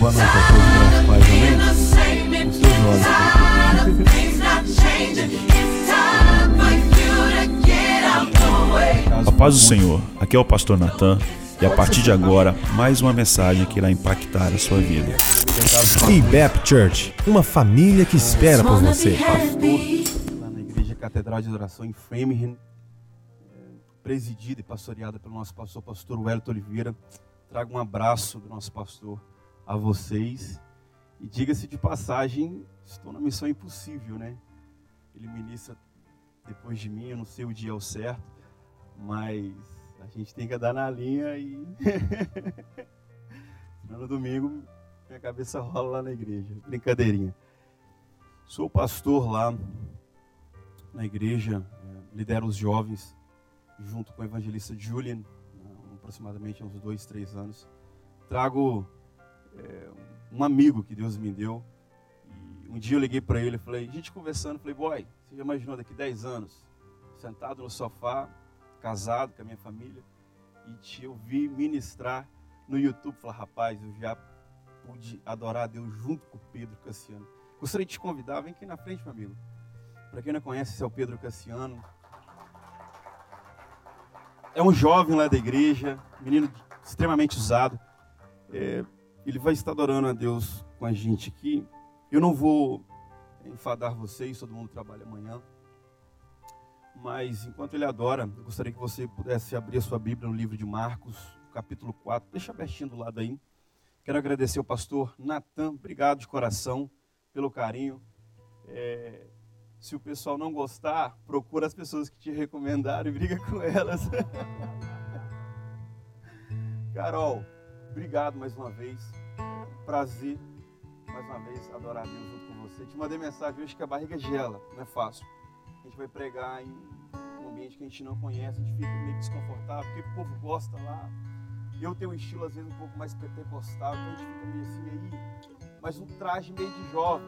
Boa noite a todos, graças pais, amém? Os seus olhos. A paz do Senhor, aqui é o pastor Natan e a partir de agora, mais uma mensagem que irá impactar a sua vida. IBEP Church, uma família que espera por você. Pastor, lá na Igreja Catedral de Adoração em Framingham, é, presidida e pastoreada pelo nosso pastor, pastor Wellington Oliveira. Trago um abraço do nosso pastor a vocês. E diga-se de passagem, estou na missão impossível, né? Ele ministra depois de mim, eu não sei o dia ao certo, mas a gente tem que andar na linha e. no domingo, minha cabeça rola lá na igreja. Brincadeirinha. Sou pastor lá na igreja, é, lidero os jovens, junto com o evangelista Julian, aproximadamente uns dois, três anos. Trago é, um amigo que Deus me deu. E um dia eu liguei para ele e falei, a gente conversando, falei, boy, você já imaginou daqui 10 anos, sentado no sofá, casado com a minha família, e te ouvir ministrar no YouTube? Falar, rapaz, eu já pude adorar a Deus junto com o Pedro Cassiano. Gostaria de te convidar, vem aqui na frente, meu amigo. Para quem não conhece, esse é o Pedro Cassiano. É um jovem lá da igreja, menino extremamente usado. É, ele vai estar adorando a Deus com a gente aqui. Eu não vou enfadar vocês, todo mundo trabalha amanhã. Mas enquanto ele adora, eu gostaria que você pudesse abrir a sua Bíblia no livro de Marcos, capítulo 4. Deixa abertinho do lado aí. Quero agradecer ao pastor Natan, obrigado de coração pelo carinho. É, se o pessoal não gostar, procura as pessoas que te recomendaram e briga com elas. Carol, obrigado mais uma vez. Prazer mais uma vez adorar Deus junto com você. Te mandei mensagem hoje que a barriga gela, não é fácil. A gente vai pregar em um ambiente que a gente não conhece, a gente fica meio desconfortável, porque o povo gosta lá. Eu tenho um estilo às vezes um pouco mais pentecostal, então a gente fica meio assim aí, mas um traje meio de jovem.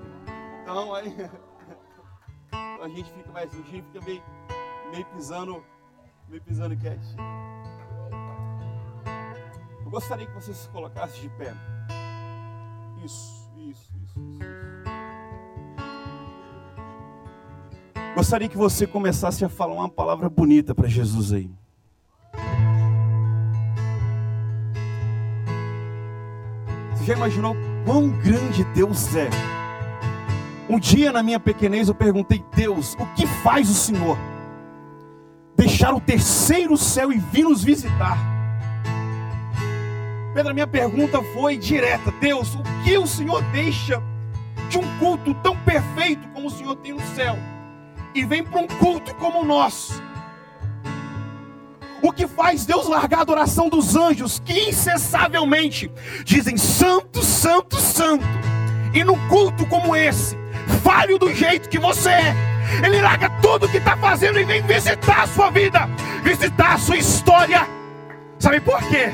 Então aí a gente fica mais, a gente fica meio, meio pisando, meio pisando quietinho. Gostaria que você se colocasse de pé. Isso, isso, isso. isso. Gostaria que você começasse a falar uma palavra bonita para Jesus aí. Você já imaginou quão grande Deus é? Um dia na minha pequenez eu perguntei, Deus, o que faz o Senhor? Deixar o terceiro céu e vir nos visitar. Pedro, minha pergunta foi direta: Deus, o que o Senhor deixa de um culto tão perfeito como o Senhor tem no céu e vem para um culto como o nosso? O que faz Deus largar a adoração dos anjos que incessavelmente dizem santo, santo, santo, e num culto como esse, falho do jeito que você é, ele larga tudo que está fazendo e vem visitar a sua vida, visitar a sua história. Sabe por quê?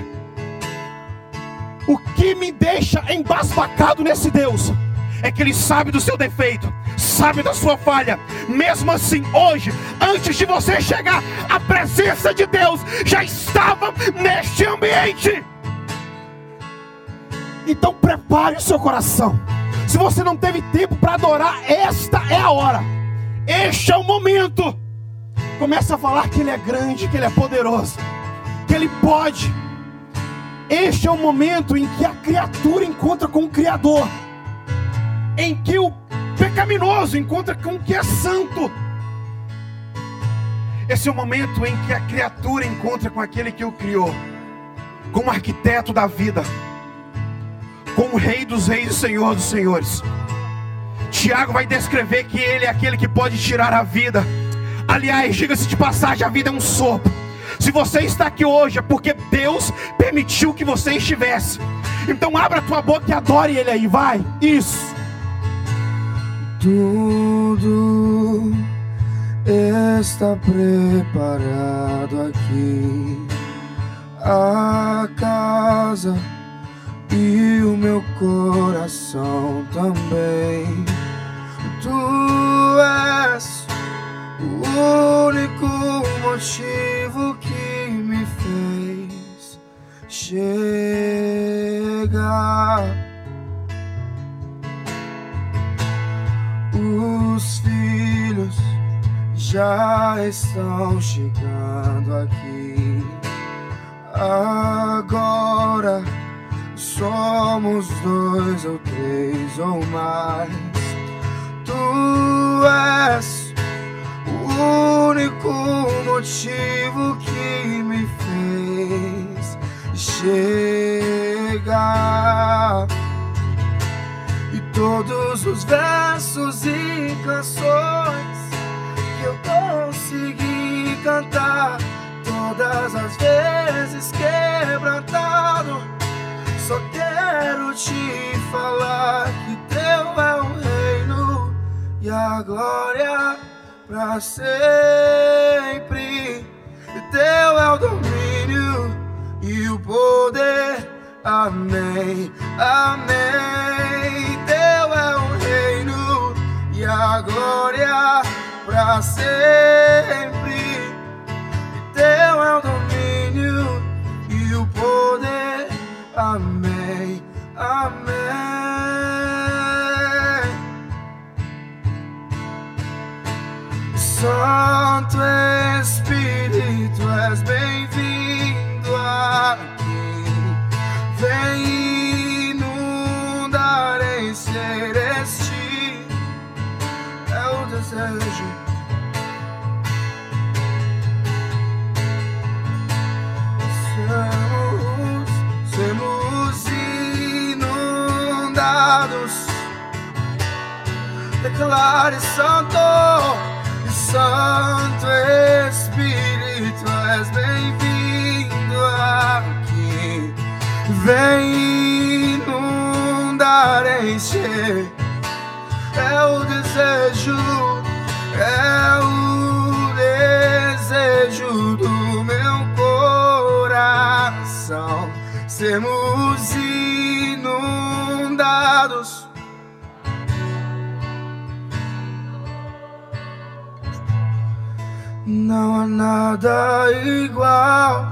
O que me deixa embasbacado nesse Deus é que Ele sabe do seu defeito, sabe da sua falha. Mesmo assim, hoje, antes de você chegar, a presença de Deus já estava neste ambiente. Então prepare o seu coração. Se você não teve tempo para adorar, esta é a hora. Este é o momento. Comece a falar que Ele é grande, que Ele é poderoso, que Ele pode. Este é o momento em que a criatura encontra com o Criador, em que o pecaminoso encontra com o que é santo. Esse é o momento em que a criatura encontra com aquele que o criou, com o arquiteto da vida, com o Rei dos Reis e Senhor dos Senhores. Tiago vai descrever que ele é aquele que pode tirar a vida. Aliás, diga-se de passagem, a vida é um sopro. Se você está aqui hoje é porque Deus permitiu que você estivesse. Então abra tua boca e adore Ele aí, vai. Isso. Tudo está preparado aqui. A casa e o meu coração também. Tu és o único motivo que me fez chegar. Os filhos já estão chegando aqui. Agora somos dois ou três ou mais. Tu és o único motivo que me fez chegar. E todos os versos e canções que eu consegui cantar, todas as vezes quebrantado, só quero te falar que teu é o reino e a glória para sempre. Teu é o domínio e o poder. Amém, amém. Teu é o reino e a glória para sempre. Teu é o domínio e o poder. Amém, amém. Santo Espírito, és bem-vindo aqui. Vem inundar, encher este é o desejo. Sermos, sermos inundados. Declare Santo, Santo Espírito, és bem-vindo aqui. Vem inundar, encher. É o desejo, é o desejo do meu coração. Sermos inundados. Não há nada igual,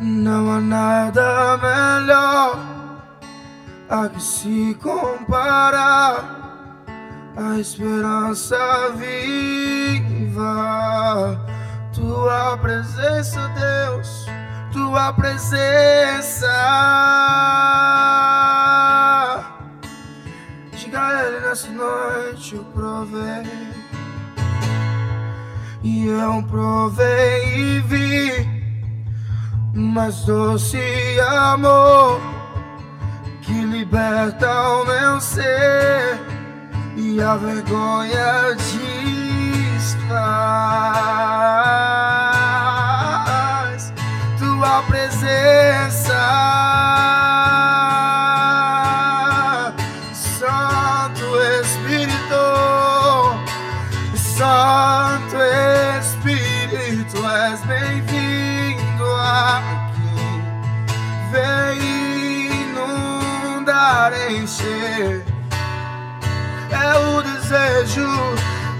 não há nada melhor a que se comparar. A esperança viva, tua presença, Deus, tua presença. Diga a Ele nessa noite, eu provei. E eu provei e vi. Mais doce amor que liberta o meu ser e a vergonha desfaz inundar, encher. É o desejo,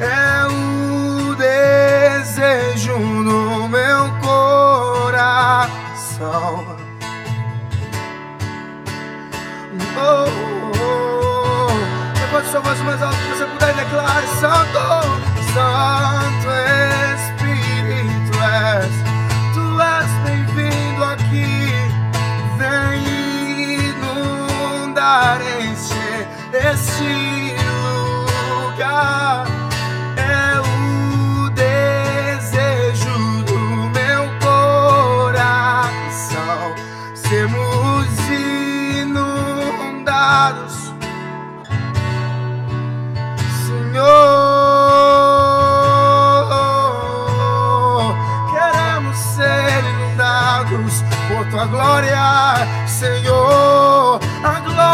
é o desejo no meu coração. Oh, oh, oh. Sua voz mais que você puder declare: Santo, Santo Espírito encher este lugar. É o desejo do meu coração. Sermos inundados. Senhor, queremos ser inundados por tua glória, Senhor.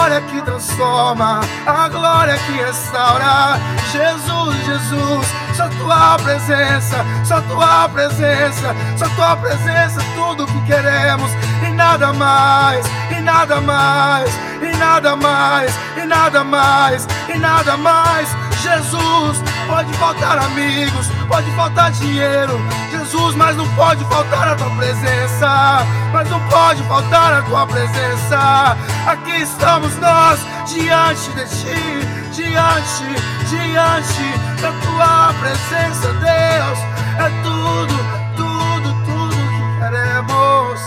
Glória que transforma, a glória que restaura. Jesus, Jesus, só tua presença, só tua presença, só tua presença, tudo que queremos e nada mais, e nada mais, e nada mais, e nada mais, e nada mais. Jesus, pode faltar amigos, pode faltar dinheiro, Jesus, mas não pode faltar a tua presença, mas não pode faltar a tua presença. Aqui estamos nós, diante de ti, diante, diante da tua presença, Deus, é tudo, tudo, tudo que queremos.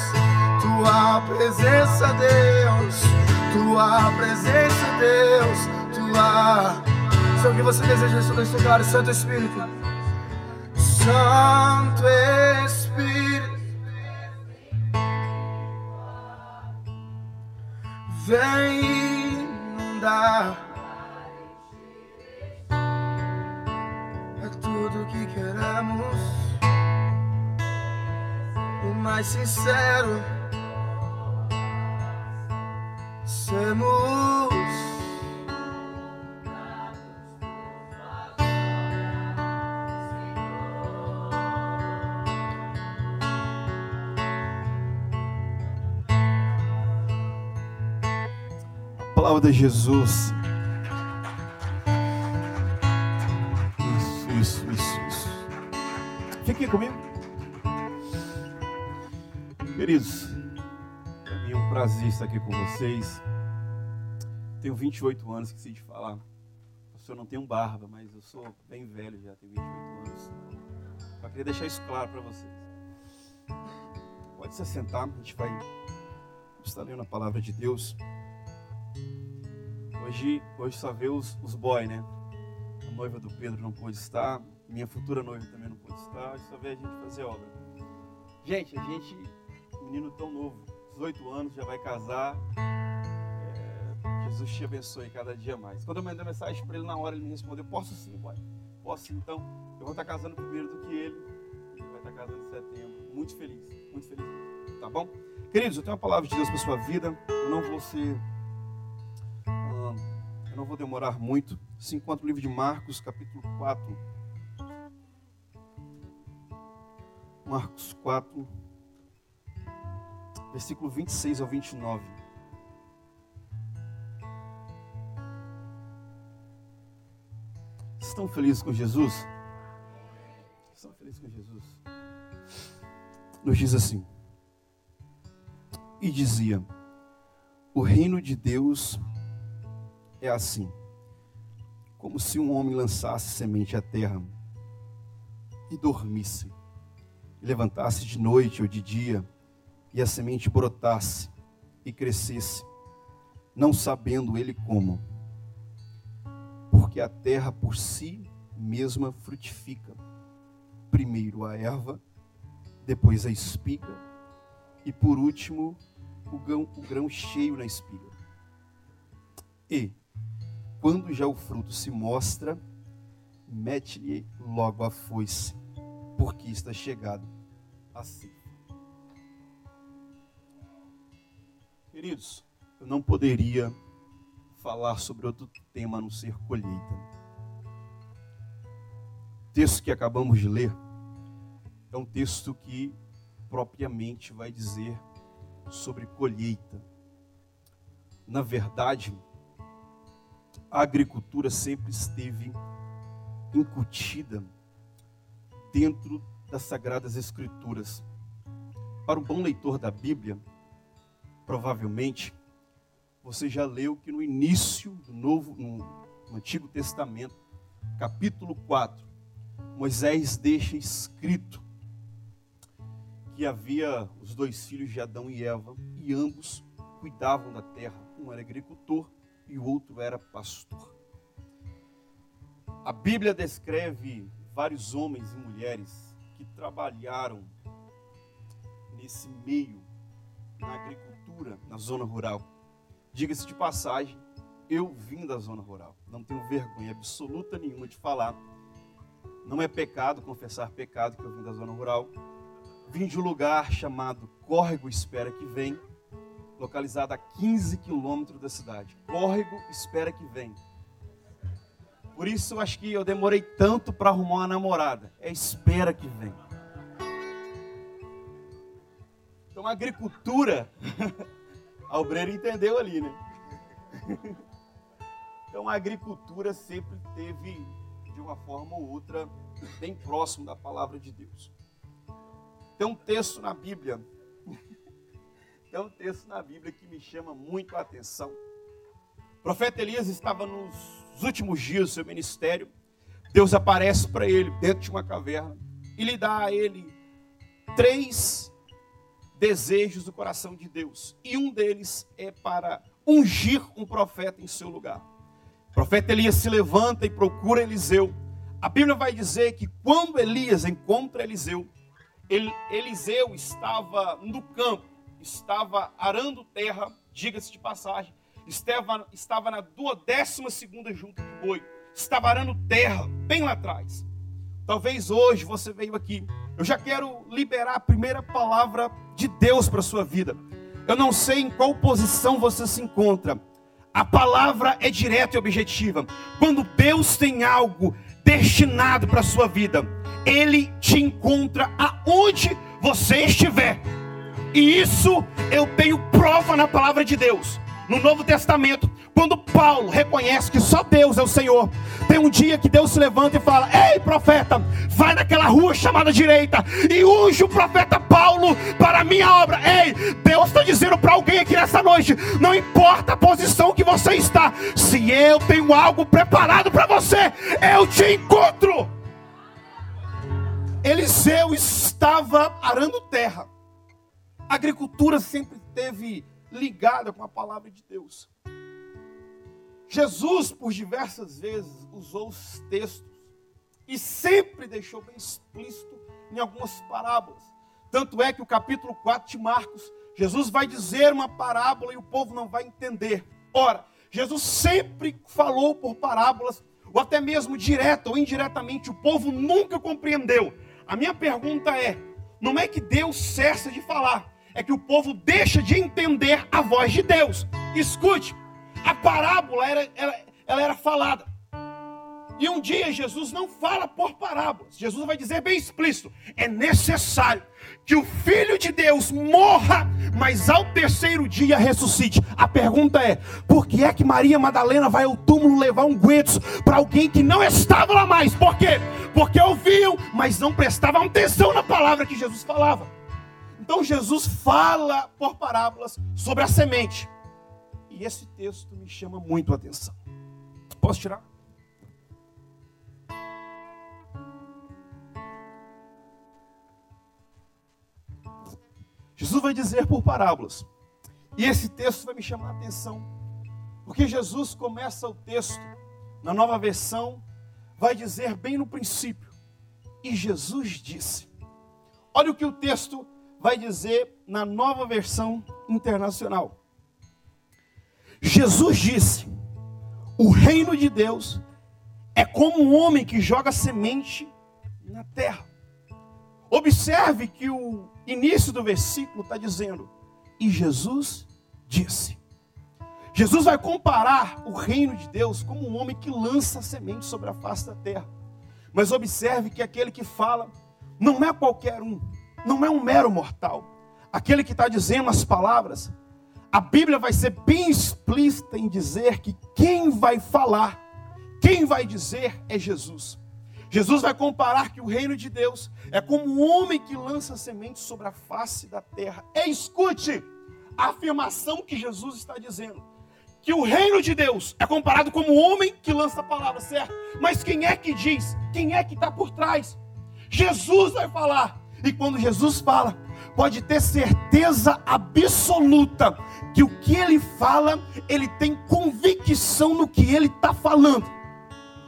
Tua presença, Deus, tua presença, Deus, tua. Se é o que você deseja nesse lugar, Santo Espírito. Santo Espírito. Vem inundar. É tudo que queremos. O mais sincero. Sermos. Aplauda Jesus. Isso, isso, isso, isso. Fique comigo. Queridos, para mim é um prazer estar aqui com vocês. Tenho 28 anos, esqueci de falar. O senhor não tem barba, mas eu sou bem velho já, tenho 28 anos. Só queria deixar isso claro para vocês. Pode se assentar, a gente vai estar lendo a palavra de Deus. Hoje, hoje só vê os, os boy, né? A noiva do Pedro não pôde estar, minha futura noiva também não pôde estar, hoje só vê a gente fazer obra. Gente, a gente, menino tão novo, 18 anos, já vai casar. É, Jesus te abençoe cada dia mais. Quando eu mandei mensagem para ele na hora, ele me respondeu: Posso sim, boy. Posso sim. Então, eu vou estar casando primeiro do que ele. Ele vai estar casando em setembro. Muito feliz, muito feliz. Tá bom? Queridos, eu tenho uma palavra de Deus para sua vida. Eu não vou ser eu não vou demorar muito. Se encontra o livro de Marcos, capítulo 4. Marcos 4, versículo 26 ao 29. Estão felizes com Jesus? Estão felizes com Jesus? Nos diz assim: E dizia: O reino de Deus assim: como se um homem lançasse semente à terra e dormisse, e levantasse de noite ou de dia, e a semente brotasse e crescesse, não sabendo ele como, porque a terra por si mesma frutifica, primeiro a erva, depois a espiga, e por último o grão, o grão cheio na espiga. E, quando já o fruto se mostra, mete-lhe logo a foice, porque está chegado a si. Queridos, eu não poderia falar sobre outro tema a não ser colheita. O texto que acabamos de ler é um texto que propriamente vai dizer sobre colheita. Na verdade, a agricultura sempre esteve incutida dentro das sagradas escrituras. Para um bom leitor da Bíblia, provavelmente você já leu que no início do novo no, Antigo Testamento, capítulo 4, Moisés deixa escrito que havia os dois filhos de Adão e Eva e ambos cuidavam da terra. Um era agricultor e o outro era pastor. A Bíblia descreve vários homens e mulheres que trabalharam nesse meio, na agricultura, na zona rural. Diga-se de passagem, eu vim da zona rural. Não tenho vergonha absoluta nenhuma de falar. Não é pecado confessar pecado que eu vim da zona rural. Vim de um lugar chamado Córrego Espera que Vem localizada a 15 quilômetros da cidade. Córrego espera que vem. Por isso acho que eu demorei tanto para arrumar uma namorada. É espera que vem. Então a agricultura, a obreira entendeu ali, né? Então a agricultura sempre teve, de uma forma ou outra, bem próximo da palavra de Deus. Tem um texto na Bíblia, tem um texto na Bíblia que me chama muito a atenção. O profeta Elias estava nos últimos dias do seu ministério. Deus aparece para ele dentro de uma caverna e lhe dá a ele três desejos do coração de Deus. E um deles é para ungir um profeta em seu lugar. O profeta Elias se levanta e procura Eliseu. A Bíblia vai dizer que quando Elias encontra Eliseu, Eliseu estava no campo, estava arando terra, diga-se de passagem, estava, estava na duodécima segunda junta de boi, estava arando terra, bem lá atrás. Talvez hoje você veio aqui. Eu já quero liberar a primeira palavra de Deus para sua vida. Eu não sei em qual posição você se encontra. A palavra é direta e objetiva. Quando Deus tem algo destinado para sua vida, Ele te encontra aonde você estiver. E isso eu tenho prova na palavra de Deus. No Novo Testamento, quando Paulo reconhece que só Deus é o Senhor, tem um dia que Deus se levanta e fala: Ei, profeta, vai naquela rua chamada direita e unge o profeta Paulo para a minha obra. Ei, Deus está dizendo para alguém aqui nessa noite: não importa a posição que você está, se eu tenho algo preparado para você, eu te encontro. Eliseu estava arando terra. A agricultura sempre teve ligada com a palavra de Deus. Jesus, por diversas vezes, usou os textos e sempre deixou bem explícito em algumas parábolas. Tanto é que o capítulo 4 de Marcos, Jesus vai dizer uma parábola e o povo não vai entender. Ora, Jesus sempre falou por parábolas, ou até mesmo direto ou indiretamente, o povo nunca compreendeu. A minha pergunta é: não é que Deus cessa de falar, é que o povo deixa de entender a voz de Deus. Escute, a parábola era, ela, ela era falada. E um dia Jesus não fala por parábolas. Jesus vai dizer bem explícito: é necessário que o Filho de Deus morra, mas ao terceiro dia ressuscite. A pergunta é: por que é que Maria Madalena vai ao túmulo levar um guetos para alguém que não estava lá mais? Por quê? Porque ouviam, mas não prestavam atenção na palavra que Jesus falava. Então Jesus fala por parábolas sobre a semente. E esse texto me chama muito a atenção. Posso tirar? Jesus vai dizer por parábolas. E esse texto vai me chamar a atenção. Porque Jesus começa o texto, na nova versão, vai dizer bem no princípio. E Jesus disse. Olha o que o texto vai dizer na nova versão internacional. Jesus disse: O reino de Deus é como um homem que joga semente na terra. Observe que o início do versículo está dizendo: E Jesus disse. Jesus vai comparar o reino de Deus como um homem que lança semente sobre a face da terra. Mas observe que aquele que fala não é qualquer um, não é um mero mortal. Aquele que está dizendo as palavras a Bíblia vai ser bem explícita em dizer que quem vai falar, quem vai dizer é Jesus. Jesus vai comparar que o reino de Deus é como um homem que lança sementes sobre a face da terra. E escute a afirmação que Jesus está dizendo. Que o reino de Deus é comparado como um homem que lança a palavra, certo? Mas quem é que diz? Quem é que está por trás? Jesus vai falar. E quando Jesus fala, pode ter certeza absoluta que o que ele fala, ele tem convicção no que ele está falando.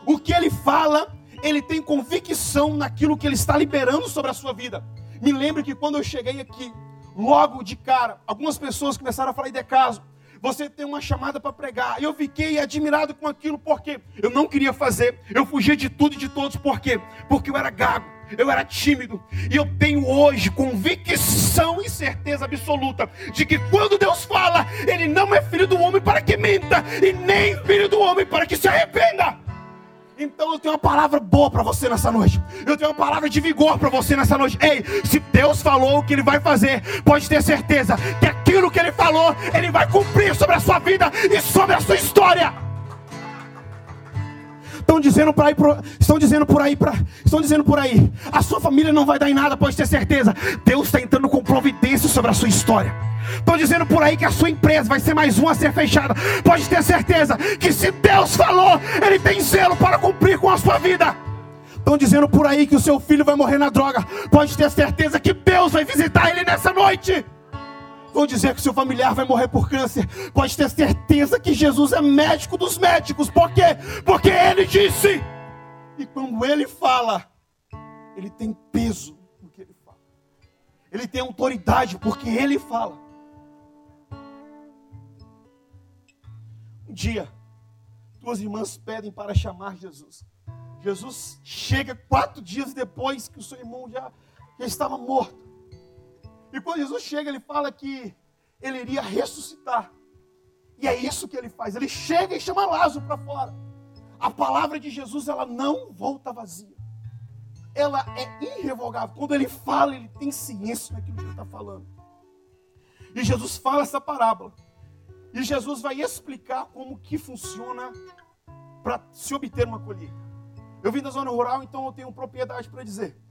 O que ele fala, ele tem convicção naquilo que ele está liberando sobre a sua vida. Me lembro que quando eu cheguei aqui, logo de cara, algumas pessoas começaram a falar de caso. Você tem uma chamada para pregar. Eu fiquei admirado com aquilo, porque eu não queria fazer. Eu fugia de tudo e de todos, por quê? Porque eu era gago eu era tímido, e eu tenho hoje convicção e certeza absoluta de que quando Deus fala, Ele não é filho do homem para que minta, e nem filho do homem para que se arrependa. Então eu tenho uma palavra boa para você nessa noite. Eu tenho uma palavra de vigor para você nessa noite. Ei, se Deus falou o que Ele vai fazer, pode ter certeza que aquilo que Ele falou, Ele vai cumprir sobre a sua vida e sobre a sua história. Estão dizendo por aí, estão dizendo por aí, pra, estão dizendo por aí. A sua família não vai dar em nada, pode ter certeza. Deus está entrando com providência sobre a sua história. Estão dizendo por aí que a sua empresa vai ser mais uma a ser fechada. Pode ter certeza que se Deus falou, Ele tem zelo para cumprir com a sua vida. Estão dizendo por aí que o seu filho vai morrer na droga. Pode ter certeza que Deus vai visitar ele nessa noite. Vão dizer que seu familiar vai morrer por câncer. Pode ter certeza que Jesus é médico dos médicos. Por quê? Porque ele disse. E quando ele fala, ele tem peso no que ele fala. Ele tem autoridade porque ele fala. Um dia, duas irmãs pedem para chamar Jesus. Jesus chega quatro dias depois que o seu irmão já, já estava morto. E quando Jesus chega, ele fala que ele iria ressuscitar. E é isso que ele faz. Ele chega e chama Lázaro para fora. A palavra de Jesus, ela não volta vazia. Ela é irrevogável. Quando ele fala, ele tem ciência daquilo que ele está falando. E Jesus fala essa parábola. E Jesus vai explicar como que funciona para se obter uma colheita. Eu vim da zona rural, então eu tenho propriedade para dizer.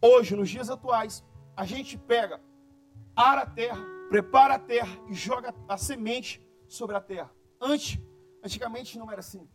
Hoje, nos dias atuais, a gente pega, ara a terra, prepara a terra e joga a semente sobre a terra. Antes, antigamente não era assim.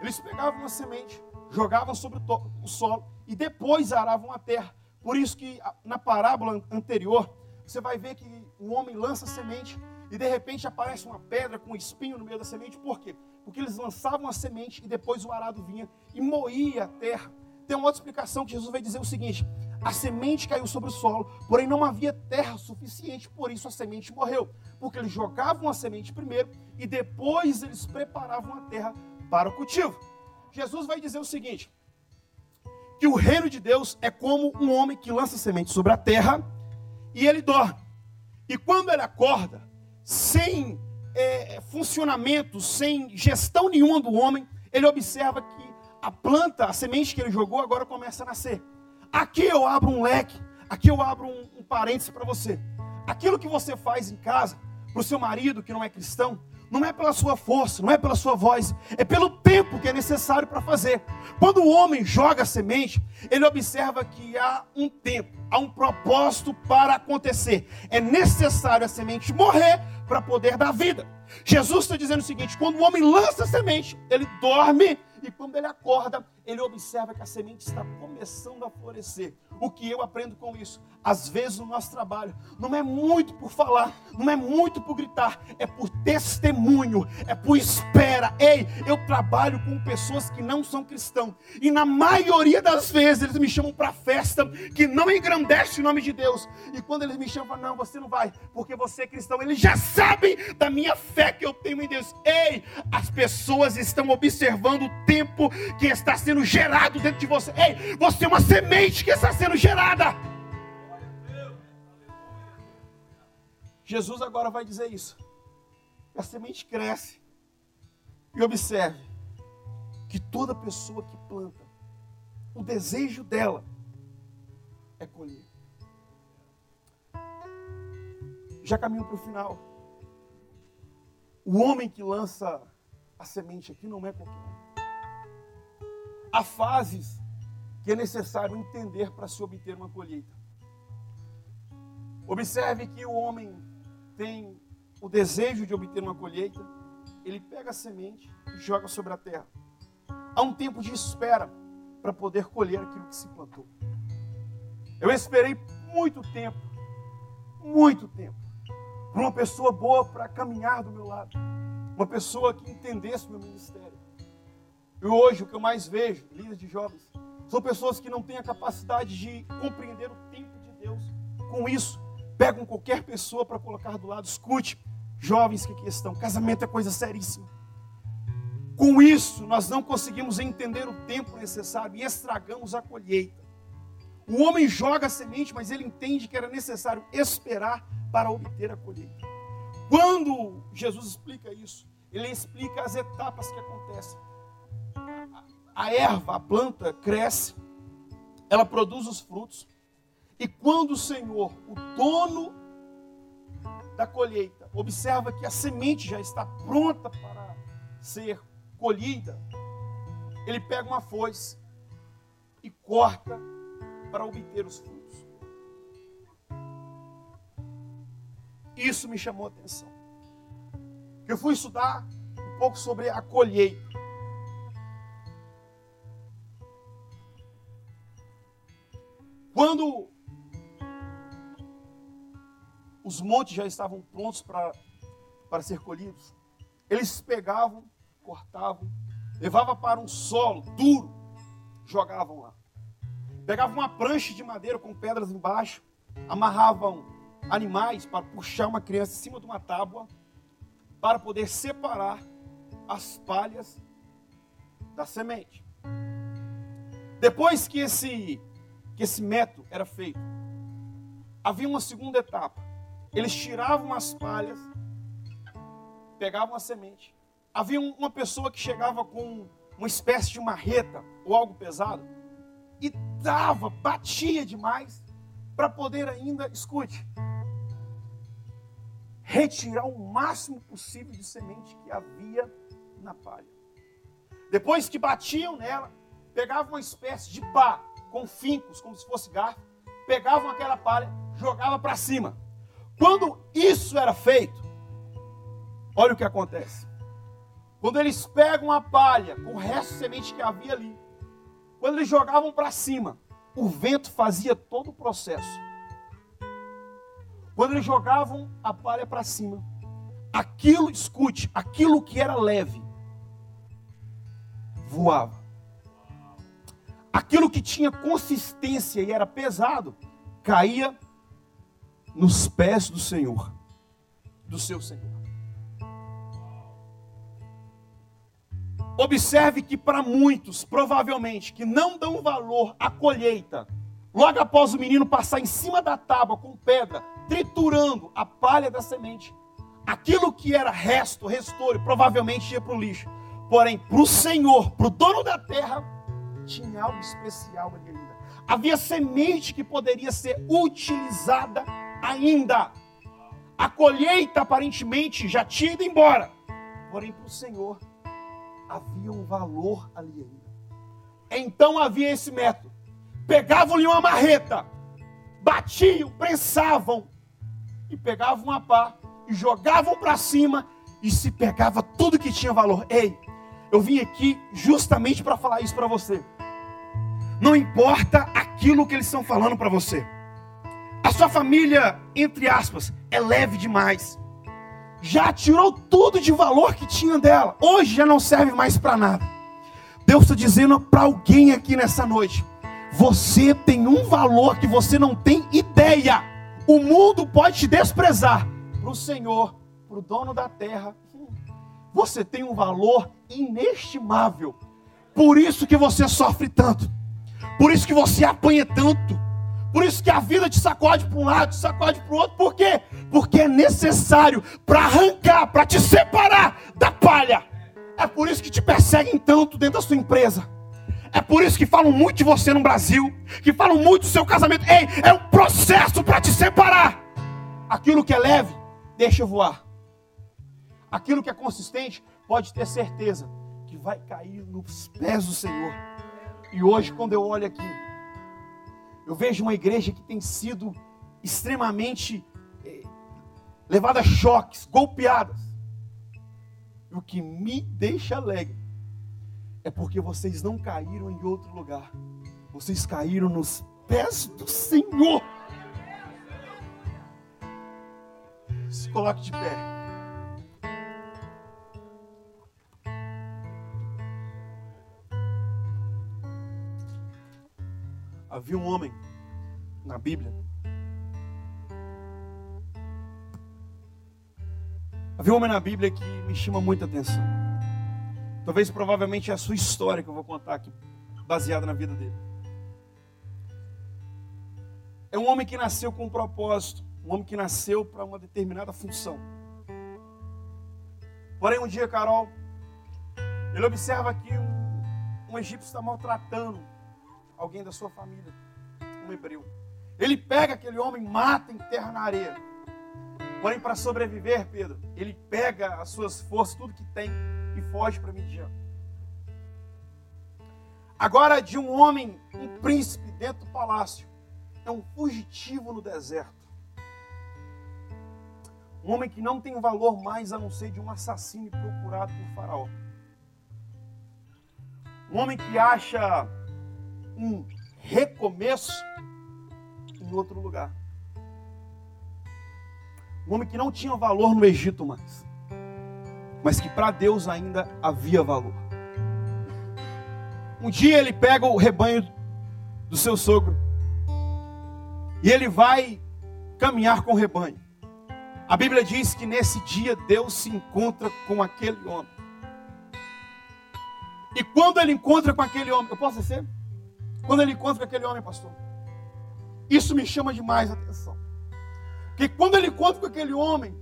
Eles pegavam a semente, jogavam sobre o, o solo e depois aravam a terra. Por isso que na parábola anterior, você vai ver que o homem lança a semente e de repente aparece uma pedra com um espinho no meio da semente. Por quê? Porque eles lançavam a semente e depois o arado vinha e moía a terra. Tem uma outra explicação que Jesus vai dizer o seguinte: a semente caiu sobre o solo, porém não havia terra suficiente, por isso a semente morreu. Porque eles jogavam a semente primeiro e depois eles preparavam a terra para o cultivo. Jesus vai dizer o seguinte: que o reino de Deus é como um homem que lança semente sobre a terra e ele dorme. E quando ele acorda, sem é, funcionamento, sem gestão nenhuma do homem, ele observa que a planta, a semente que ele jogou, agora começa a nascer. Aqui eu abro um leque, aqui eu abro um, um parêntese para você. Aquilo que você faz em casa, para o seu marido que não é cristão, não é pela sua força, não é pela sua voz, é pelo tempo que é necessário para fazer. Quando o homem joga a semente, ele observa que há um tempo, há um propósito para acontecer. É necessário a semente morrer para poder dar vida. Jesus está dizendo o seguinte: quando o homem lança a semente, ele dorme e quando ele acorda, ele observa que a semente está começando a florescer. O que eu aprendo com isso? Às vezes o nosso trabalho não é muito por falar, não é muito por gritar, é por testemunho, é por espera. Ei, eu trabalho com pessoas que não são cristãos e na maioria das vezes eles me chamam para festa que não engrandece o nome de Deus. E quando eles me chamam, não, você não vai, porque você é cristão. Eles já sabem da minha fé que eu tenho em Deus. Ei, as pessoas estão observando o tempo que está sendo gerado dentro de você. Ei, você é uma semente que está sendo gerada. Jesus agora vai dizer isso. A semente cresce. E observe que toda pessoa que planta, o desejo dela é colher. Já caminho para o final. O homem que lança a semente aqui não é qualquer um. Há fases que é necessário entender para se obter uma colheita. Observe que o homem tem o desejo de obter uma colheita, ele pega a semente e joga sobre a terra. Há um tempo de espera para poder colher aquilo que se plantou. Eu esperei muito tempo, muito tempo, para uma pessoa boa para caminhar do meu lado, uma pessoa que entendesse o meu ministério. E hoje o que eu mais vejo, líderes de jovens, são pessoas que não têm a capacidade de compreender o tempo de Deus. Com isso, pegam qualquer pessoa para colocar do lado. Escute, jovens que aqui estão, casamento é coisa seríssima. Com isso, nós não conseguimos entender o tempo necessário e estragamos a colheita. O homem joga a semente, mas ele entende que era necessário esperar para obter a colheita. Quando Jesus explica isso, ele explica as etapas que acontecem a erva, a planta cresce, ela produz os frutos. E quando o Senhor, o dono da colheita, observa que a semente já está pronta para ser colhida, ele pega uma foice e corta para obter os frutos. Isso me chamou a atenção. Eu fui estudar um pouco sobre a colheita. Quando os montes já estavam prontos para, para ser colhidos, eles pegavam, cortavam, levavam para um solo duro, jogavam lá. Pegavam uma prancha de madeira com pedras embaixo, amarravam animais para puxar uma criança em cima de uma tábua, para poder separar as palhas da semente. Depois que esse, que esse método era feito, havia uma segunda etapa. Eles tiravam as palhas, pegavam a semente. Havia uma pessoa que chegava com uma espécie de marreta ou algo pesado e dava, batia demais para poder ainda, escute, retirar o máximo possível de semente que havia na palha. Depois que batiam nela, pegavam uma espécie de pá com fincos, como se fosse garfo, pegavam aquela palha, jogava para cima. Quando isso era feito, olha o que acontece. Quando eles pegam a palha com o resto de semente que havia ali, quando eles jogavam para cima, o vento fazia todo o processo. Quando eles jogavam a palha para cima, aquilo, escute, aquilo que era leve, voava. Aquilo que tinha consistência e era pesado, caía nos pés do Senhor, do seu Senhor. Observe que para muitos, provavelmente, que não dão valor à colheita, logo após o menino passar em cima da tábua com pedra, triturando a palha da semente, aquilo que era resto, restore, provavelmente ia para o lixo. Porém, para o Senhor, para o dono da terra, tinha algo especial ali ainda. Havia semente que poderia ser utilizada ainda. A colheita aparentemente já tinha ido embora. Porém, para o Senhor havia um valor ali ainda. Então havia esse método. Pegavam-lhe uma marreta, batiam, prensavam e pegavam uma pá e jogavam para cima e se pegava tudo que tinha valor. Ei, eu vim aqui justamente para falar isso para você. Não importa aquilo que eles estão falando para você. A sua família, entre aspas, é leve demais. Já tirou tudo de valor que tinha dela. Hoje já não serve mais para nada. Deus está dizendo para alguém aqui nessa noite: você tem um valor que você não tem ideia. O mundo pode te desprezar. Para o Senhor, para o dono da terra, você tem um valor inestimável. Por isso que você sofre tanto. Por isso que você apanha tanto. Por isso que a vida te sacode para um lado, te sacode para o outro. Por quê? Porque é necessário para arrancar, para te separar da palha. É por isso que te perseguem tanto dentro da sua empresa. É por isso que falam muito de você no Brasil, que falam muito do seu casamento. Ei, é um processo para te separar. Aquilo que é leve, deixa voar. Aquilo que é consistente, pode ter certeza que vai cair nos pés do Senhor. E hoje, quando eu olho aqui, eu vejo uma igreja que tem sido extremamente eh, levada a choques, golpeadas. E o que me deixa alegre é porque vocês não caíram em outro lugar. Vocês caíram nos pés do Senhor. Se coloque de pé. Havia um homem na Bíblia. Havia um homem na Bíblia que me chama muita atenção. Talvez provavelmente é a sua história que eu vou contar aqui, baseada na vida dele. É um homem que nasceu com um propósito, um homem que nasceu para uma determinada função. Porém, um dia, Carol, ele observa que um, um egípcio está maltratando alguém da sua família, um hebreu. Ele pega aquele homem, mata, enterra na areia. Porém, para sobreviver, Pedro, ele pega as suas forças, tudo que tem, e foge para Midian. Agora de um homem, um príncipe dentro do palácio, é um fugitivo no deserto. Um homem que não tem valor mais a não ser de um assassino procurado por Faraó. Um homem que acha um recomeço em outro lugar. Um homem que não tinha valor no Egito mais, mas que para Deus ainda havia valor. Um dia ele pega o rebanho do seu sogro e ele vai caminhar com o rebanho. A Bíblia diz que nesse dia Deus se encontra com aquele homem. E quando ele encontra com aquele homem, eu posso ser? Quando ele encontra aquele homem, pastor, isso me chama demais a atenção. Porque quando ele encontra com aquele homem,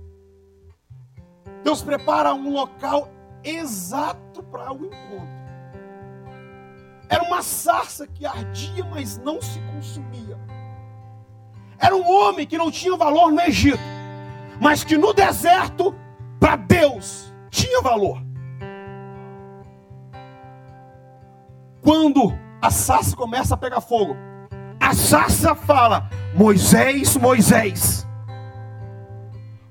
Deus prepara um local exato para o encontro. Era uma sarça que ardia, mas não se consumia. Era um homem que não tinha valor no Egito, mas que no deserto, para Deus, tinha valor. Quando a sarça começa a pegar fogo, a sarça fala: Moisés, Moisés.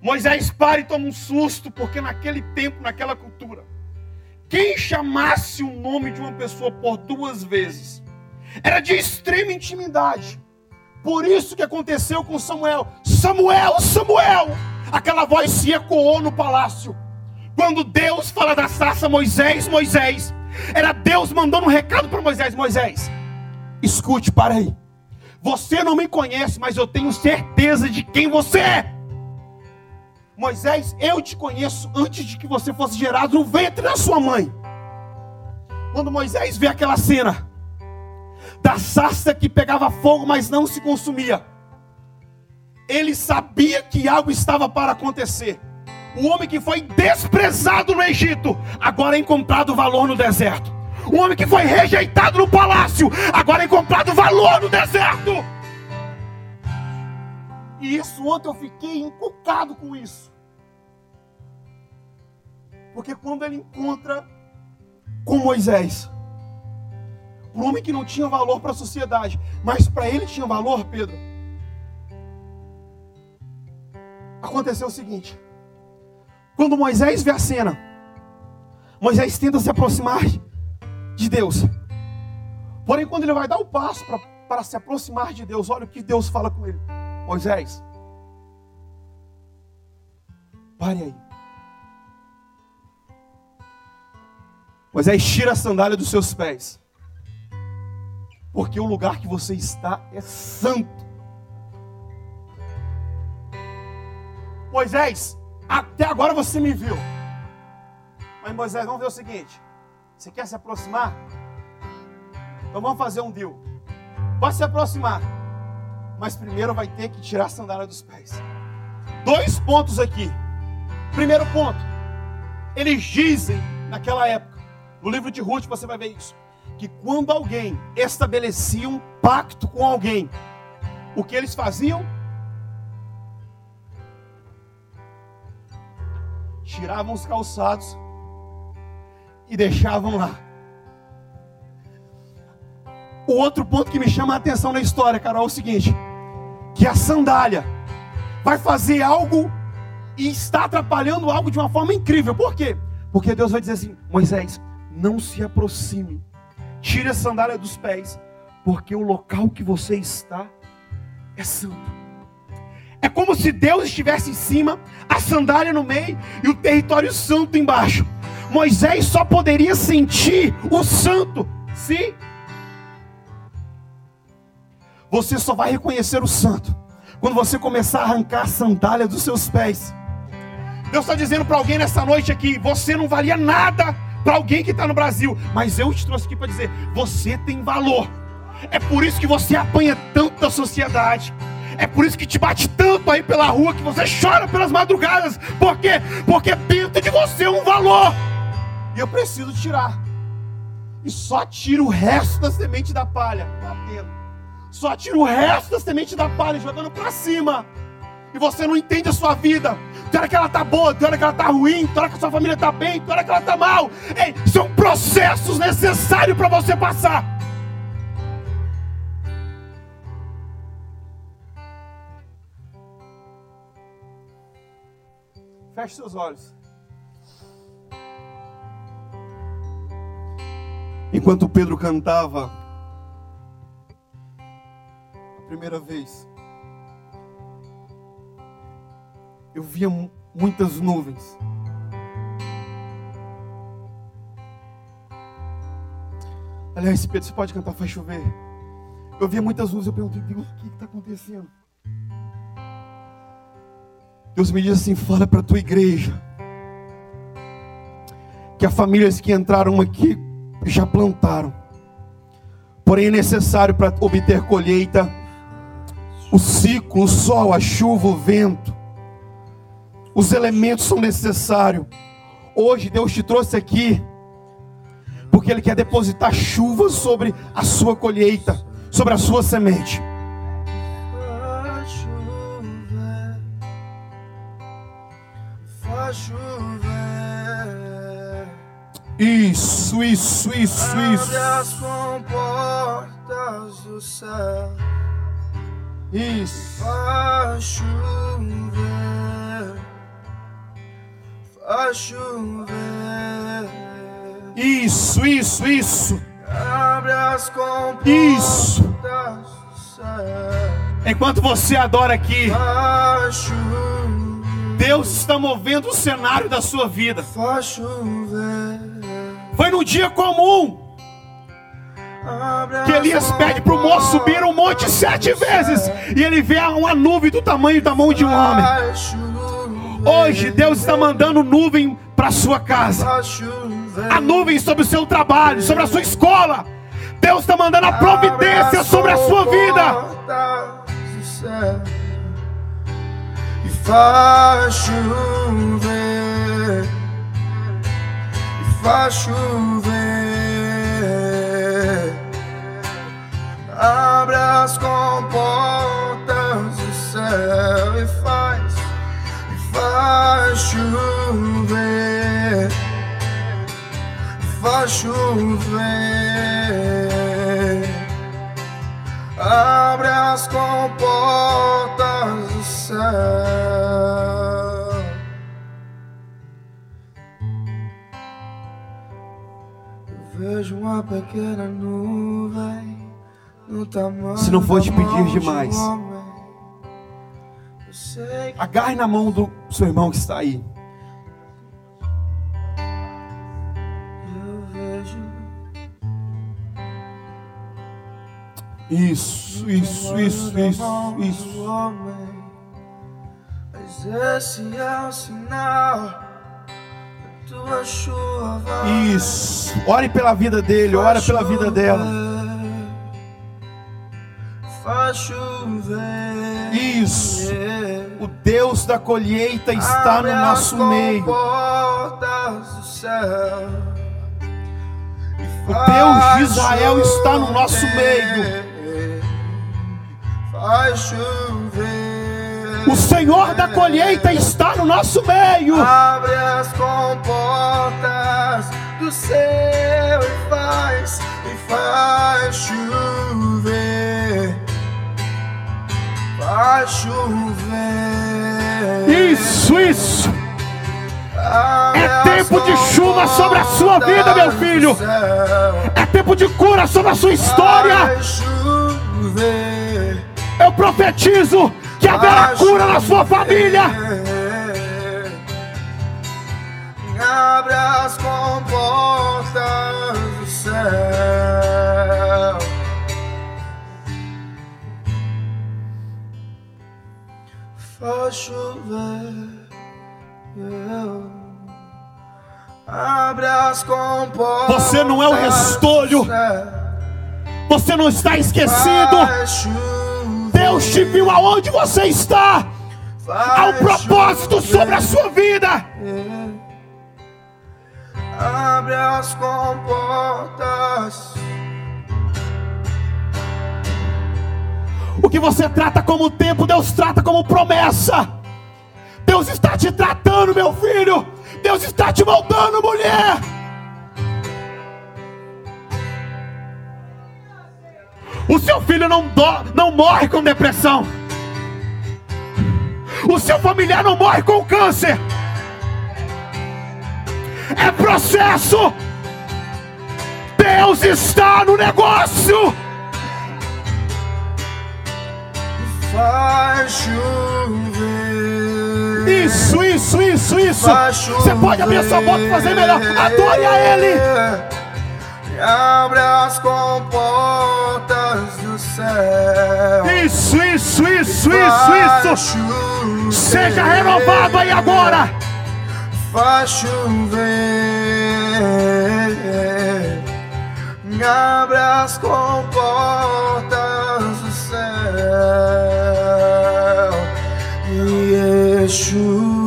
Moisés para e toma um susto, porque naquele tempo, naquela cultura, quem chamasse o nome de uma pessoa por duas vezes era de extrema intimidade. Por isso que aconteceu com Samuel: Samuel, Samuel. Aquela voz se ecoou no palácio. Quando Deus fala da sarça, Moisés, Moisés, era Deus mandando um recado para Moisés: Moisés, escute, para aí. Você não me conhece, mas eu tenho certeza de quem você é. Moisés, eu te conheço antes de que você fosse gerado no ventre da sua mãe. Quando Moisés vê aquela cena da sarça que pegava fogo, mas não se consumia, ele sabia que algo estava para acontecer. O homem que foi desprezado no Egito, agora é encontrado valor no deserto. O homem que foi rejeitado no palácio, agora é encontrado valor no deserto. E isso ontem eu fiquei encucado com isso. Porque quando ele encontra com Moisés, um homem que não tinha valor para a sociedade, mas para ele tinha valor, Pedro. Aconteceu o seguinte: quando Moisés vê a cena, Moisés tenta se aproximar de Deus. Porém, quando ele vai dar o passo para, se aproximar de Deus, olha o que Deus fala com ele: Moisés, pare aí. Moisés tira a sandália dos seus pés, porque o lugar que você está é santo. Moisés, até agora você me viu. Mas Moisés, vamos ver o seguinte: você quer se aproximar? Então vamos fazer um deal. Pode se aproximar, mas primeiro vai ter que tirar a sandália dos pés. Dois pontos aqui. Primeiro ponto, eles dizem naquela época, no livro de Ruth você vai ver isso, que quando alguém estabelecia um pacto com alguém, o que eles faziam? Tiravam os calçados e deixavam lá. O outro ponto que me chama a atenção na história, Carol, é o seguinte: que a sandália vai fazer algo e está atrapalhando algo de uma forma incrível. Por quê? Porque Deus vai dizer assim: Moisés, não se aproxime, tire a sandália dos pés, porque o local que você está é santo. É como se Deus estivesse em cima, a sandália no meio e o território santo embaixo. Moisés só poderia sentir o santo se você só vai reconhecer o santo quando você começar a arrancar a sandália dos seus pés. Deus está dizendo para alguém nessa noite aqui: você não valia nada para alguém que está no Brasil, mas eu te trouxe aqui para dizer: você tem valor. É por isso que você apanha tanto da sociedade. É por isso que te bate tanto aí pela rua que você chora pelas madrugadas. Por quê? Porque dentro de você é um valor. E eu preciso tirar. E só tira o resto da semente da palha. Batendo. Só tira o resto da semente da palha, jogando para cima. E você não entende a sua vida. Tem hora que ela tá boa, tem hora que ela tá ruim, tem hora que a sua família tá bem, tem hora que ela tá mal. Ei, são processos necessários para você passar. Feche seus olhos. Enquanto Pedro cantava a primeira vez, eu via muitas nuvens. Aliás, Pedro, você pode cantar Faz Chover? Eu via muitas nuvens, eu perguntei, Deus, o que está acontecendo? Deus me diz assim: fala para a tua igreja. Que as famílias que entraram aqui já plantaram. Porém é necessário para obter colheita o ciclo, o sol, a chuva, o vento. Os elementos são necessários. Hoje Deus te trouxe aqui porque Ele quer depositar chuva sobre a sua colheita, sobre a sua semente. Isso, isso, isso, isso. Abre as comportas do céu. Isso. Faz chover. Faz chover. Isso, isso, isso. Abre as comportas Isso. do céu. Enquanto você adora aqui, Faz chover. Deus está movendo o cenário da sua vida. Foi num dia comum que as Elias pede para o moço subir um monte sete vezes e ele vê uma nuvem do tamanho da mão de um homem. Hoje Deus está mandando nuvem para sua casa. A nuvem sobre o seu trabalho, sobre a sua escola. Deus está mandando a providência sobre a sua vida. Faz chover E faz chover Abre as comportas do céu E faz E faz chover Faz chover Abre as comportas Eu vejo uma pequena nuvem no tamanho. Se não for te pedir de demais. que Agarre na mão do seu irmão que está aí. Isso, isso, isso, isso, isso. Mas esse é o sinal da tua chuva. Isso. Ore pela vida dele, ora pela vida dela. Faz chover. Isso. O Deus da colheita está no nosso meio. O Deus de Israel está no nosso meio. Faz chover. O Senhor da colheita está no nosso meio. Abre as comportas do céu e faz, e faz chover. Faz chover. Isso, isso. É tempo de chuva sobre a sua vida, meu filho. É tempo de cura sobre a sua história. Eu profetizo que haverá cura na sua família. Abre as comportas do céu. Faz chover. Abre as comportas. Você não é o restolho. Você não está esquecido. Deus te viu aonde você está. Há um propósito sobre a sua vida. Abre as comportas. O que você trata como tempo, Deus trata como promessa. Deus está te tratando, meu filho. Deus está te moldando, mulher. O seu filho não, dó- não morre com depressão. O seu familiar não morre com câncer. É processo. Deus está no negócio. Faz chover. Isso, isso, isso, isso. Você pode abrir a sua boca e fazer melhor. Adore a Ele. E abre as comportas do céu. Isso, isso, isso, isso, isso. Seja renovado aí agora. Faz chover. Abre as comportas do céu. E Yeshua.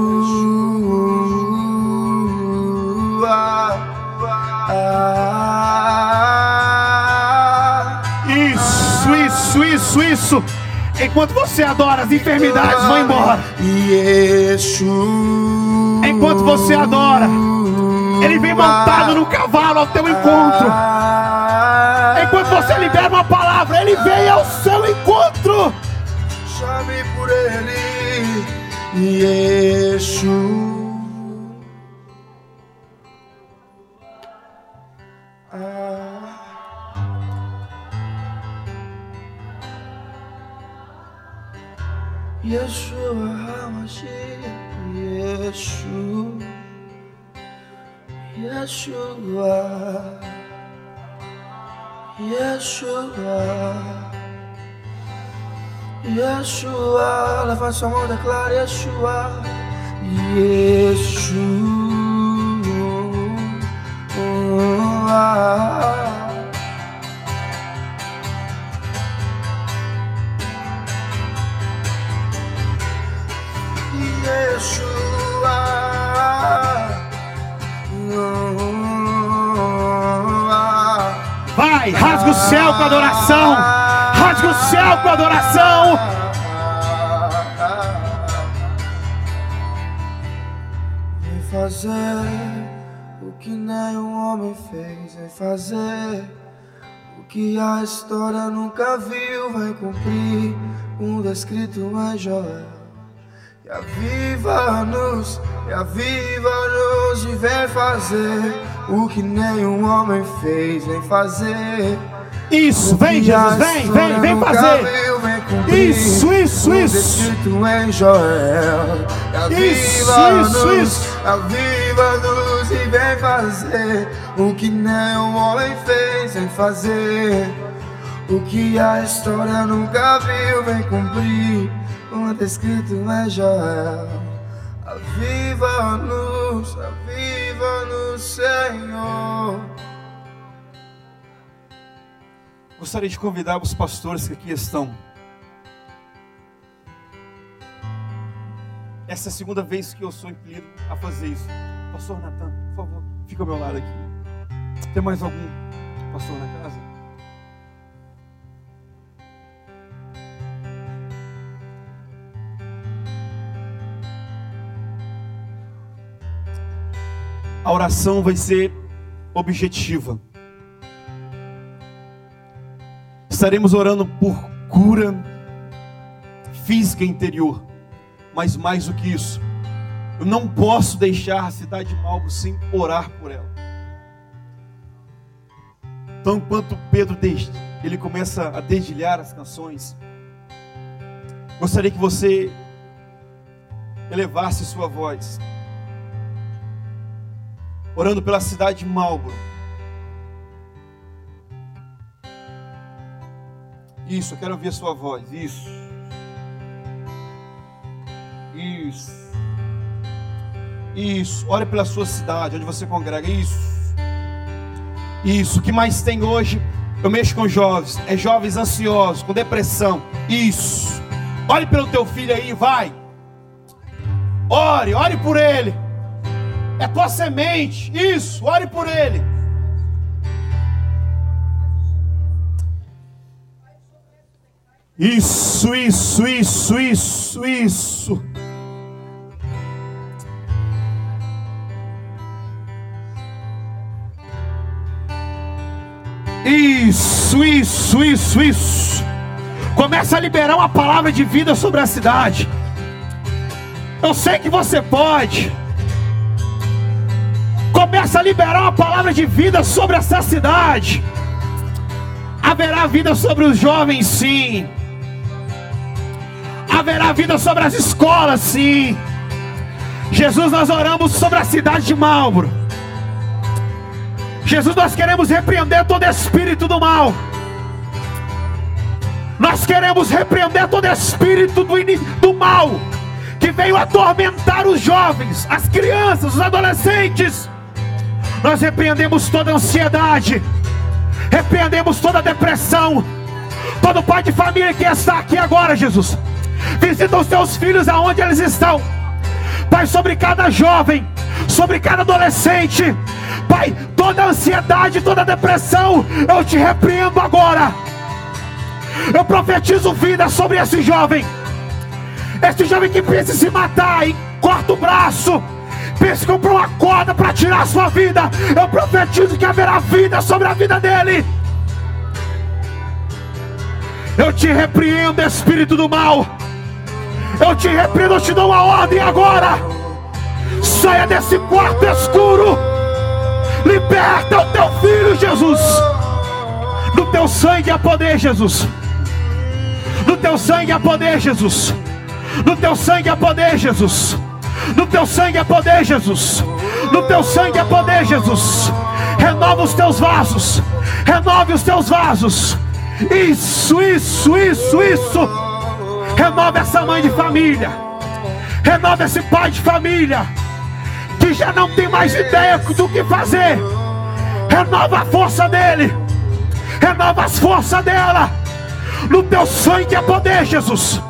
Isso, isso. Enquanto você adora, as enfermidades vão embora. Enquanto você adora, Ele vem montado no cavalo ao teu encontro. Enquanto você libera uma palavra, Ele vem ao seu encontro. Chame por ele, Yeshua. Yeshua HaMashiach, Yeshua, Yeshua, Yeshua. Yeshua, leva sua mão, declara Yeshua, Yeshua. Vai, rasga o céu com adoração. Rasga o céu com adoração. Vem fazer o que nenhum homem fez. Vem fazer o que a história nunca viu. Vai cumprir um descrito em Joel. E aviva-nos, e aviva-nos e vem fazer o que nenhum homem fez. Vem fazer. Isso, vem, Jesus, vem, vem, vem fazer. Isso, isso, isso. Escrito em Joel. Isso, Aviva-nos, isso, aviva-nos e vem fazer o que nenhum homem fez. Vem fazer o que a história nunca viu. Vem cumprir está escrito em Joel. Aviva-nos, aviva-nos, Senhor. Gostaria de convidar os pastores que aqui estão. Essa é a segunda vez que eu sou impelido a fazer isso. Pastor Natan, por favor, fica ao meu lado aqui. Tem mais algum pastor na casa? A oração vai ser objetiva. Estaremos orando por cura física interior, mas mais do que isso, eu não posso deixar a cidade de Malbo sem orar por ela. Então, enquanto Pedro ele começa a dedilhar as canções, gostaria que você elevasse sua voz, orando pela cidade de Malbro. Isso, eu quero ouvir a sua voz. Isso. Isso. Isso. Ore pela sua cidade, onde você congrega. Isso. Isso. O que mais tem hoje? Eu mexo com jovens. É jovens ansiosos, com depressão. Isso. Ore pelo teu filho aí, vai. Ore, ore por ele. É tua semente. Isso. Ore por ele. Isso, isso, isso, isso, isso. Isso, isso, isso, isso. Começa a liberar uma palavra de vida sobre a cidade. Eu sei que você pode. Começa a liberar uma palavra de vida sobre essa cidade. Haverá vida sobre os jovens, sim. Haverá vida sobre as escolas, sim. Jesus, nós oramos sobre a cidade de Malbro. Jesus, nós queremos repreender todo espírito do mal. Nós queremos repreender todo espírito do, do mal que veio atormentar os jovens, as crianças, os adolescentes. Nós repreendemos toda ansiedade, repreendemos toda depressão. Todo pai de família que está aqui agora, Jesus, visita os teus filhos aonde eles estão. Pai, sobre cada jovem, sobre cada adolescente, Pai, toda ansiedade, toda depressão, eu te repreendo agora. Eu profetizo vida sobre esse jovem. Esse jovem que pensa se matar e corta o braço. Pensa em comprar uma corda para tirar a sua vida. Eu profetizo que haverá vida sobre a vida dele. Eu te repreendo, espírito do mal. Eu te repreendo, eu te dou uma ordem agora. Saia desse quarto escuro. Liberta o teu filho, Jesus. No teu sangue há poder, Jesus. No teu sangue há poder, Jesus. No teu sangue há poder, Jesus. No teu sangue há poder, Jesus. No teu sangue há poder, Jesus. Renova os teus vasos. Renove os teus vasos. Isso, isso, isso, isso. Renova essa mãe de família. Renova esse pai de família. Que já não tem mais ideia do que fazer. Renova a força dele. Renova as forças dela. No teu sangue há poder, Jesus.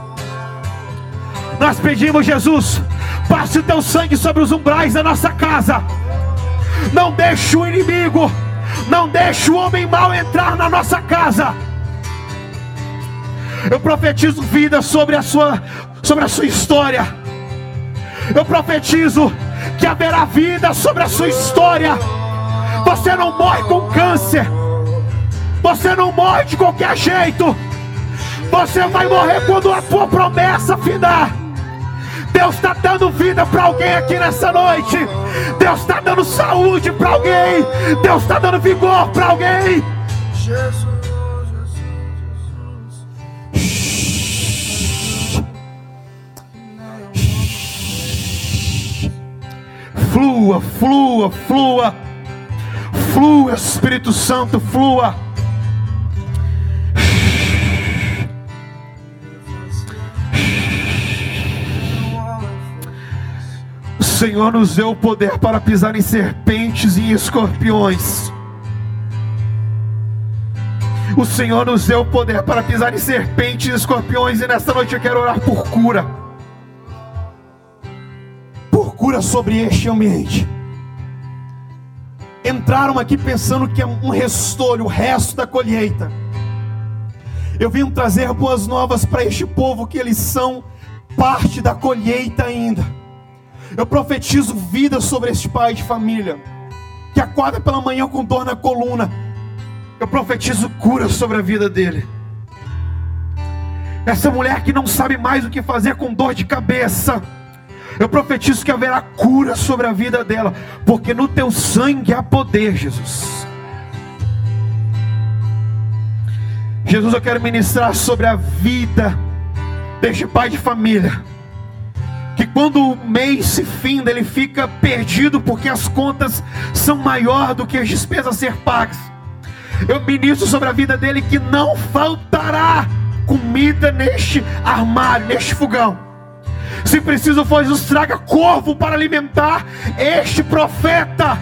Nós pedimos, Jesus, passe o teu sangue sobre os umbrais da nossa casa. Não deixe o inimigo, não deixe o homem mau entrar na nossa casa. Eu profetizo vida sobre a sua, sobre a sua história. Eu profetizo que haverá vida sobre a sua história. Você não morre com câncer. Você não morre de qualquer jeito. Você vai morrer quando a tua promessa findar. Deus está dando vida para alguém aqui nessa noite. Deus está dando saúde para alguém. Deus está dando vigor para alguém. Jesus, Flua, flua, flua. Flua, Espírito Santo, flua. Senhor nos deu o poder para pisar em serpentes e escorpiões. O Senhor nos deu o poder para pisar em serpentes e escorpiões. E nesta noite eu quero orar por cura. Por cura sobre este ambiente. Entraram aqui pensando que é um restolho, o resto da colheita. Eu vim trazer boas novas para este povo que eles são parte da colheita ainda. Eu profetizo vida sobre este pai de família que acorda pela manhã com dor na coluna. Eu profetizo cura sobre a vida dele. Essa mulher que não sabe mais o que fazer com dor de cabeça. Eu profetizo que haverá cura sobre a vida dela, porque no teu sangue há poder, Jesus. Jesus, eu quero ministrar sobre a vida deste pai de família que quando o mês se finda, ele fica perdido porque as contas são maior do que as despesas a ser pagas. Eu ministro sobre a vida dele que não faltará comida neste armário, neste fogão. Se preciso for, Jesus traga corvo para alimentar este profeta.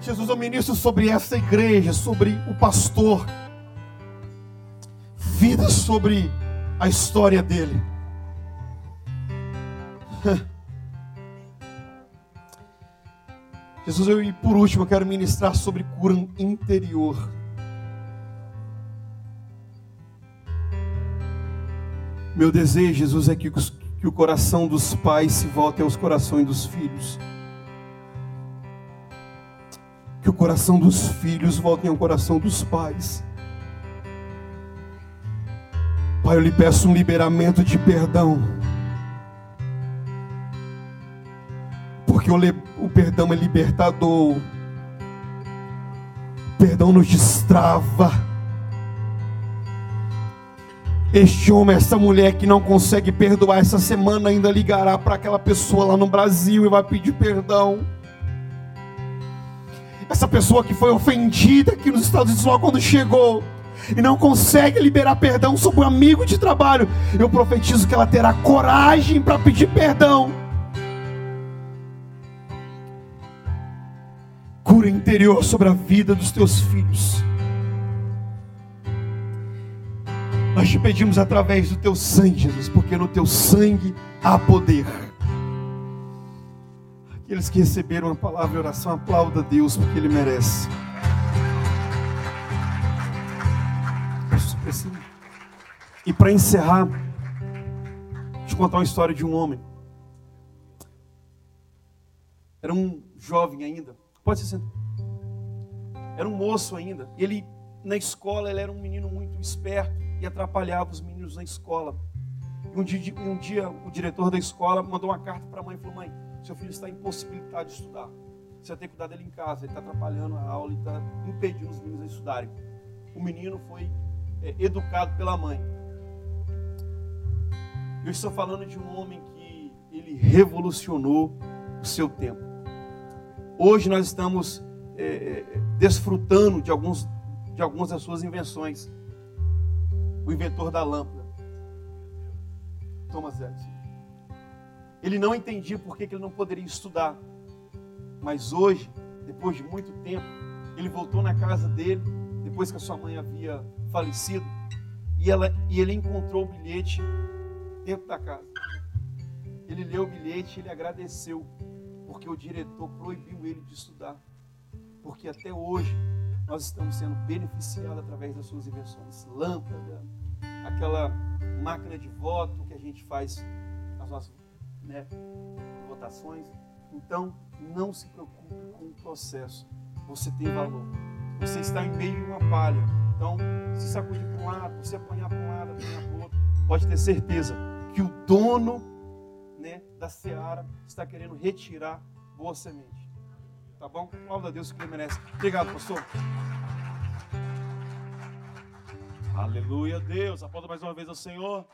Jesus, eu ministro sobre essa igreja, sobre o pastor, vida sobre a história dele. Jesus, eu, e por último, eu quero ministrar sobre cura interior. Meu desejo, Jesus, é que, que o coração dos pais se volte aos corações dos filhos. Que o coração dos filhos volte ao coração dos pais. Pai, eu lhe peço um liberamento de perdão Porque o, o perdão é libertador. O perdão nos destrava. Este homem, essa mulher que não consegue perdoar essa semana ainda ligará para aquela pessoa lá no Brasil e vai pedir perdão. Essa pessoa que foi ofendida aqui nos Estados Unidos logo quando chegou e não consegue liberar perdão sobre um amigo de trabalho, eu profetizo que ela terá coragem para pedir perdão. Sobre a vida dos teus filhos. Nós te pedimos através do teu sangue, Jesus, porque no teu sangue há poder. Aqueles que receberam a palavra e oração, aplauda Deus, porque Ele merece. E para encerrar, eu contar uma história de um homem. Era um jovem ainda. Pode se sentar. Era um moço ainda. Ele, na escola, ele era um menino muito esperto e atrapalhava os meninos na escola. E um dia, um dia o diretor da escola mandou uma carta para a mãe e falou: Mãe, seu filho está impossibilitado de estudar. Você ter que cuidar dele em casa. Ele está atrapalhando a aula e está impedindo os meninos de estudarem. O menino foi é, educado pela mãe. Eu estou falando de um homem que ele revolucionou o seu tempo. Hoje nós estamos é, desfrutando de, alguns, de algumas das suas invenções. O inventor da lâmpada, Thomas Edison. Ele não entendia por que ele não poderia estudar. Mas hoje, depois de muito tempo, ele voltou na casa dele, depois que a sua mãe havia falecido, e, ela, e ele encontrou o bilhete dentro da casa. Ele leu o bilhete e ele agradeceu, porque o diretor proibiu ele de estudar. Porque até hoje nós estamos sendo beneficiados através das suas invenções. Lâmpada, aquela máquina de voto que a gente faz as nossas né, votações. Então, não se preocupe com o processo. Você tem valor. Você está em meio a uma palha. Então, se sacudir para um lado, você apanhar para um lado, apanhar para o outro, pode ter certeza que o dono né, da seara está querendo retirar boa semente. Tá bom? Aplauda a Deus que ele merece. Obrigado, pastor. Aleluia, Deus. Aplauda mais uma vez ao Senhor.